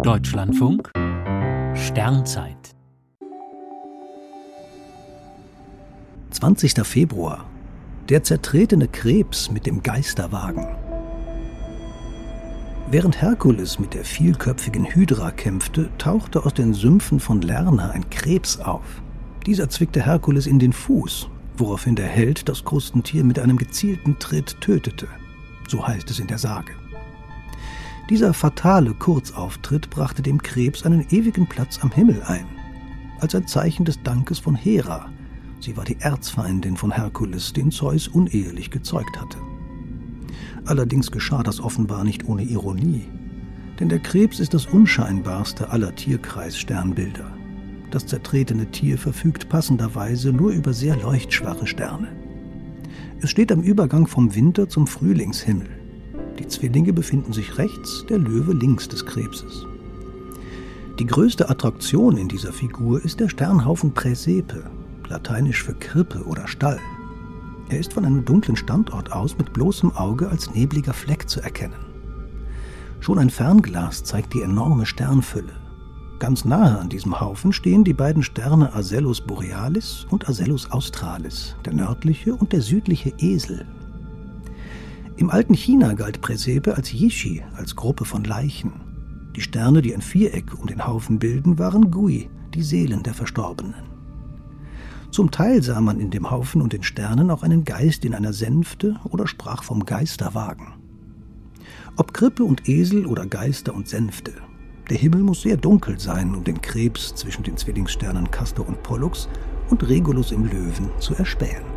Deutschlandfunk Sternzeit 20. Februar Der zertretene Krebs mit dem Geisterwagen Während Herkules mit der vielköpfigen Hydra kämpfte, tauchte aus den Sümpfen von Lerna ein Krebs auf. Dieser zwickte Herkules in den Fuß, woraufhin der Held das Krustentier mit einem gezielten Tritt tötete. So heißt es in der Sage. Dieser fatale Kurzauftritt brachte dem Krebs einen ewigen Platz am Himmel ein, als ein Zeichen des Dankes von Hera. Sie war die Erzfeindin von Herkules, den Zeus unehelich gezeugt hatte. Allerdings geschah das offenbar nicht ohne Ironie, denn der Krebs ist das unscheinbarste aller Tierkreissternbilder. Das zertretene Tier verfügt passenderweise nur über sehr leuchtschwache Sterne. Es steht am Übergang vom Winter zum Frühlingshimmel. Die Zwillinge befinden sich rechts, der Löwe links des Krebses. Die größte Attraktion in dieser Figur ist der Sternhaufen Präsepe, lateinisch für Krippe oder Stall. Er ist von einem dunklen Standort aus mit bloßem Auge als nebliger Fleck zu erkennen. Schon ein Fernglas zeigt die enorme Sternfülle. Ganz nahe an diesem Haufen stehen die beiden Sterne Asellus Borealis und Asellus Australis, der nördliche und der südliche Esel. Im alten China galt Präsepe als Yishi, als Gruppe von Leichen. Die Sterne, die ein Viereck um den Haufen bilden, waren Gui, die Seelen der Verstorbenen. Zum Teil sah man in dem Haufen und den Sternen auch einen Geist in einer Sänfte oder sprach vom Geisterwagen. Ob Krippe und Esel oder Geister und Sänfte, der Himmel muss sehr dunkel sein, um den Krebs zwischen den Zwillingssternen Castor und Pollux und Regulus im Löwen zu erspähen.